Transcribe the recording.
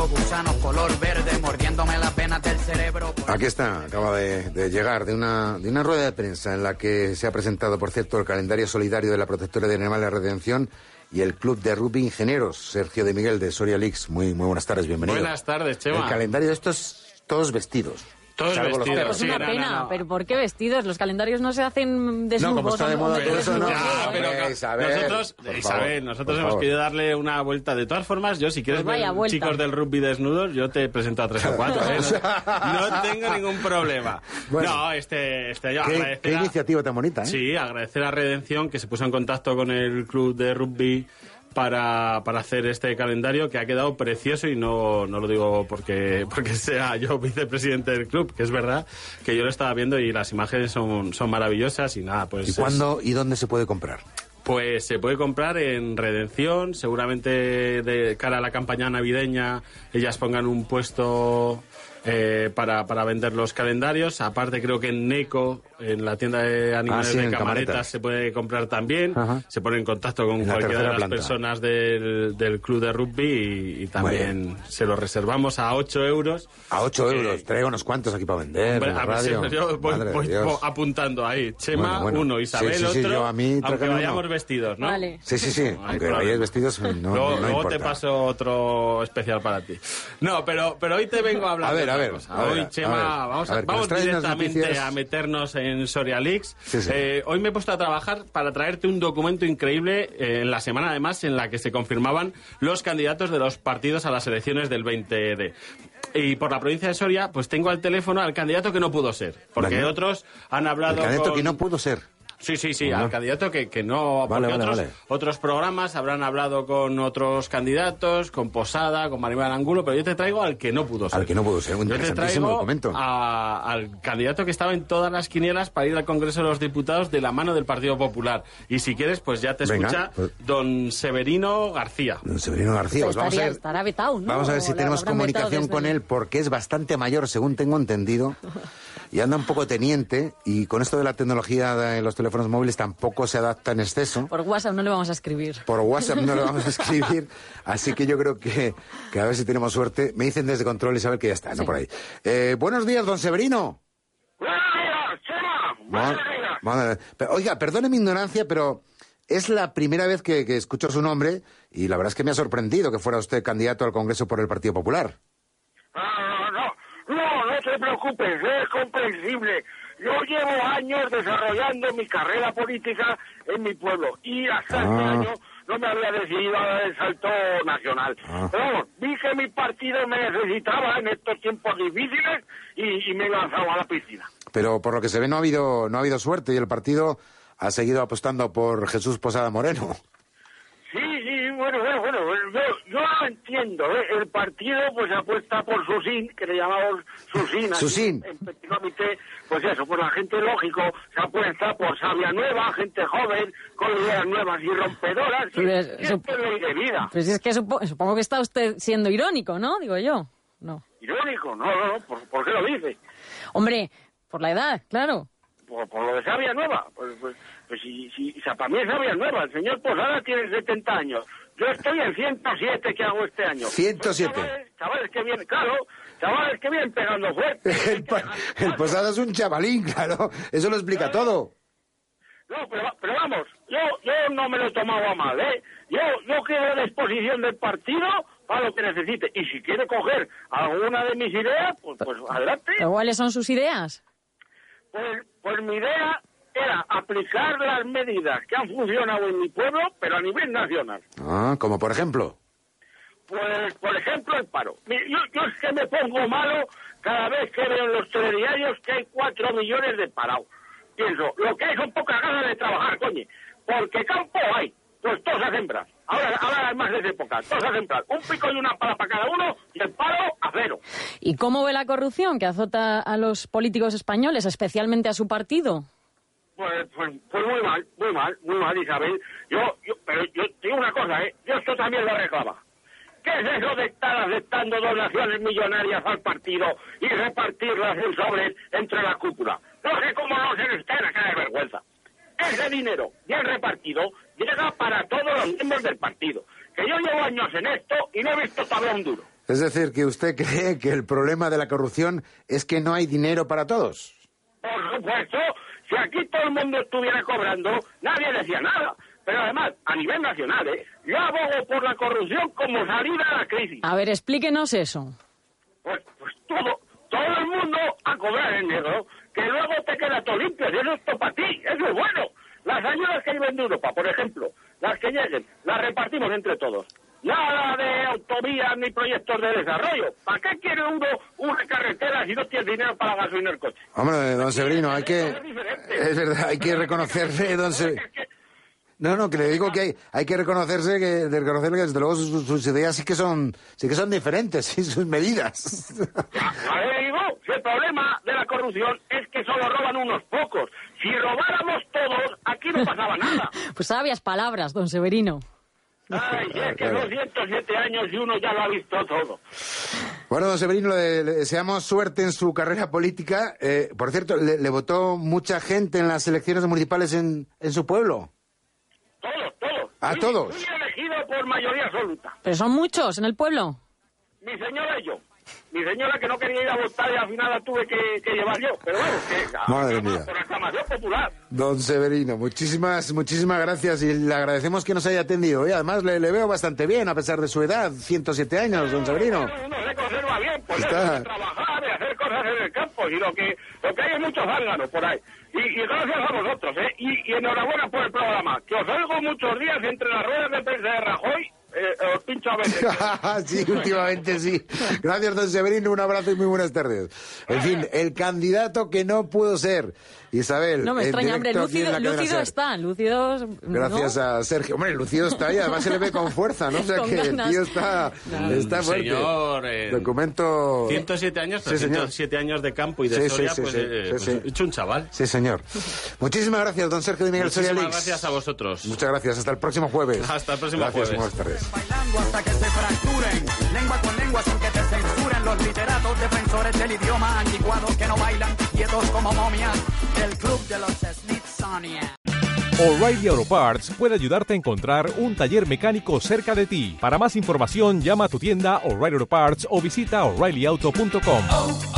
Tengo gusanos color verde mordiéndome las venas del cerebro. Aquí está, acaba de, de llegar de una, de una rueda de prensa en la que se ha presentado, por cierto, el calendario solidario de la Protectora de Animales Redención y el Club de Rugby Ingenieros, Sergio de Miguel de Soria Leaks. Muy, muy buenas tardes, bienvenido. Buenas tardes, Chema. El calendario de estos, todos vestidos. Todos Salvo los vestidos. perros. Es una Sí, no, pena, no, no. pero ¿por qué vestidos? Los calendarios no se hacen desnudos. No, como está de moda todo eso, no. Ya, pero Isabel, nosotros, por Isabel, nosotros por hemos querido darle una vuelta. De todas formas, yo si quieres Pues ver vuelta. chicos del rugby desnudos, yo te presento a tres o cuatro. ¿eh? No, no tengo ningún problema. Bueno. no, este, este yo ¿Qué, agradecer qué a- iniciativa tan bonita, ¿eh? Sí, agradecer a Redención que se puso en contacto con el club de rugby para, para hacer este calendario que ha quedado precioso y no, no lo digo porque, porque sea yo vicepresidente del club, que es verdad que yo lo estaba viendo y las imágenes son, son maravillosas y nada, pues... ¿Y es- cuándo y dónde se puede comprar? pues se puede comprar en Redención, seguramente de cara a la campaña navideña ellas pongan un puesto eh, para, para vender los calendarios. Aparte creo que en Neco, en la tienda de animales Ah, sí, de Camaretas, Camaretas. se puede comprar también. Ajá. Se pone en contacto con En la cualquiera de tercera las planta. personas del, del club de rugby y, y también se lo reservamos a 8 euros. A 8 Eh, euros. Traigo unos cuantos aquí para vender. Hombre, la a ver radio. si yo voy, de voy Dios. apuntando ahí. Chema, Bueno, bueno. uno, Isabel, Sí, sí, sí, otro. yo a mí aunque tráigame uno. vayamos vestidos, ¿no? Vale. Sí, sí, sí. hay Aunque vayáis vestidos, no, luego no luego importa. te paso otro especial para ti. No, pero, pero hoy te vengo a hablar A ver, a ver, cosa. a ver, hoy, a Chema, ver, vamos, a ver, vamos directamente a meternos en Soria Leaks. Sí, sí. Eh, hoy me he puesto a trabajar para traerte un documento increíble eh, en la semana, además, en la que se confirmaban los candidatos de los partidos a las elecciones del 20D. Y por la provincia de Soria, pues tengo al teléfono al candidato que no pudo ser. Porque Vale. otros han El hablado candidato con... que no pudo ser. Sí, sí, sí, al candidato que, que no... Vale, porque vale, otros, vale. otros programas habrán hablado con otros candidatos, con Posada, con Maribel Angulo, pero yo te traigo al que no pudo ser. Al que no pudo ser. Un Yo te traigo documento. a- al candidato que estaba en todas las quinielas para ir al Congreso de los Diputados de la mano del Partido Popular. Y si quieres, pues ya te Venga, escucha pues- don Severino García. Don Severino García. Pues vamos a ver, estará vetado, ¿no? vamos a ver si tenemos comunicación con él, porque es bastante mayor, según tengo entendido, y anda un poco teniente, y con esto de la tecnología de los teléfonos móviles tampoco se adapta en exceso. Por WhatsApp no le vamos a escribir. Por WhatsApp no lo vamos a escribir, así que yo creo que, que a ver si tenemos suerte. Me dicen desde control Isabel que ya está, no por ahí. Eh, buenos días, don Severino. ¡Buenos días, Chema! ¡Buenos días! Madre- pero, Oiga, perdone mi ignorancia, pero es la primera vez que, que escucho su nombre y la verdad es que me ha sorprendido que fuera usted candidato al Congreso por el Partido Popular. Ah, te preocupes, es comprensible. Yo llevo años desarrollando mi carrera política en mi pueblo y hasta Ah. este año no me había decidido a dar el salto nacional. Ah. Pero que mi partido me necesitaba en estos tiempos difíciles y, y me he lanzado a la piscina. Pero por lo que se ve no ha habido, no ha habido suerte y el partido ha seguido apostando por Jesús Posada Moreno. Sí, sí, bueno, bueno, bueno, yo, yo lo entiendo, ¿eh? El partido pues apuesta por Susín, que le llamamos Susín. Susín. En Petit Comité, pues eso, pues la gente lógico se apuesta por sabia nueva, gente joven, con ideas nuevas y rompedoras. y- es- y esto es ley de vida. Pues es que supo- supongo que está usted siendo irónico, ¿no? Digo yo. No. Irónico, no, no, no, ¿por, por qué lo dice? Hombre, por la edad, claro. Por, por lo de sabia nueva. Pues, pues, pues si, si, o sea, para mí es sabia nueva. El señor Posada tiene 70 años. Yo estoy en 107 que hago este año. 107. Pues, chavales, chavales que vienen, claro, chavales que vienen pegando fuerte. El, pa- el Posada es un chavalín, claro. Eso lo explica todo. No, pero, pero vamos, yo, yo no me lo he tomado a mal, ¿eh? Yo, yo quedo a disposición del partido para lo que necesite. Y si quiere coger alguna de mis ideas, pues, pues adelante. ¿Pero cuáles son sus ideas? Pues, pues mi idea era aplicar las medidas que han funcionado en mi pueblo, pero a nivel nacional. Ah, como por ejemplo. Pues, por ejemplo, el paro. Yo, yo es que me pongo malo cada vez que veo en los telediarios que hay cuatro millones de parados. pienso, lo que hay son pocas ganas de trabajar, coño. Porque campo hay, pues todos a sembrar. Ahora, ahora es más de esa época, todos a sembrar. Un pico y una pala para cada uno y el palo a cero. ¿Y cómo ve la corrupción que azota a los políticos españoles, especialmente a su partido? Pues, pues, pues muy mal, muy mal, muy mal, Isabel. Yo, yo, pero yo digo una cosa, ¿eh? Yo esto también lo reclama. ¿Qué es eso de estar aceptando donaciones millonarias al partido y repartirlas en sobres entre la cúpula? No sé cómo no se les cae la cara de vergüenza. Ese dinero bien repartido llega para todos los miembros del partido. Que yo llevo años en esto y no he visto todavía un duro. Es decir, que usted cree que el problema de la corrupción es que no hay dinero para todos. Por supuesto, si aquí todo el mundo estuviera cobrando, nadie decía nada. Pero además, a nivel nacional, ¿eh? yo abogo por la corrupción como salida a la crisis. A ver, explíquenos eso. Pues, pues todo, todo el mundo a cobrar en negro, que luego te queda todo limpio, y eso es para ti, eso es bueno. Las ayudas que viven de Europa, por ejemplo, las que lleguen, las repartimos entre todos. Nada de autovías ni proyectos de desarrollo. ¿Para qué quiere uno una carretera si no tiene dinero para gasolina el coche? Hombre, don Severino, hay que... Es verdad, hay que reconocerle, don que- No, no, que le digo que hay, hay que reconocerse que, de reconocerle que desde luego sus, sus ideas sí que son, sí que son diferentes, sí, sus medidas. A ver, digo, si el problema de la corrupción es que solo roban unos pocos. Si robáramos todos, aquí no pasaba nada. Pues sabias palabras, don Severino. Ay, es que 207 años y uno ya lo ha visto todo. Bueno, don Severino, le, le deseamos suerte en su carrera política. Eh, por cierto, le, le votó mucha gente en las elecciones municipales en, en su pueblo. Todos, todos. ¿A Fui- todos? Fui elegido por mayoría absoluta. Pero son muchos en el pueblo. Mi señora y yo. Mi señora que no quería ir a votar y al final la tuve que, que llevar yo. Pero bueno, que Madre aclama- mía. por aclamación popular. Don Severino, muchísimas, muchísimas gracias y le agradecemos que nos haya atendido. Y además le, le veo bastante bien a pesar de su edad, 107 años, don Severino. Uno se conserva bien, pues Está. de trabajar, de hacer cosas en el campo. Y lo que, lo que hay es muchos zánganos por ahí. Y, y gracias a vosotros, ¿eh? Y, y enhorabuena por el programa. Que os oigo muchos días entre las ruedas de prensa de Rajoy. Eh, os pincho a veces. sí, últimamente sí. Gracias, don Severino. Un abrazo y muy buenas tardes. En fin, el candidato que no pudo ser. Isabel. No me extraña, hombre, lúcido, lúcido está, lúcido... ¿no? Gracias a Sergio. Hombre, Lucido está ahí, además se le ve con fuerza, ¿no? O sea Con que el ganas. tío está, está fuerte. Señor, eh, Documento. 107 años, Sí, señor. 107 años de campo y de Sí, sí, Soria, sí, pues, sí, eh, sí, pues, sí. hecho un chaval. Sí, señor. Muchísimas gracias, don Sergio de Miguel Soria Muchísimas Lix. gracias a vosotros. Muchas gracias. Hasta el próximo jueves. Hasta el próximo gracias, jueves. Buenas tardes. Bailando hasta que se fracturen. Lengua con lengua sin que te censuren. Los literatos defensores del idioma anticuado que no bailan quietos como momias. El club de los Smithsonian. O'Reilly Auto Parts puede ayudarte a encontrar un taller mecánico cerca de ti. Para más información, llama a tu tienda O'Reilly Auto Parts o visita oreillyauto.com.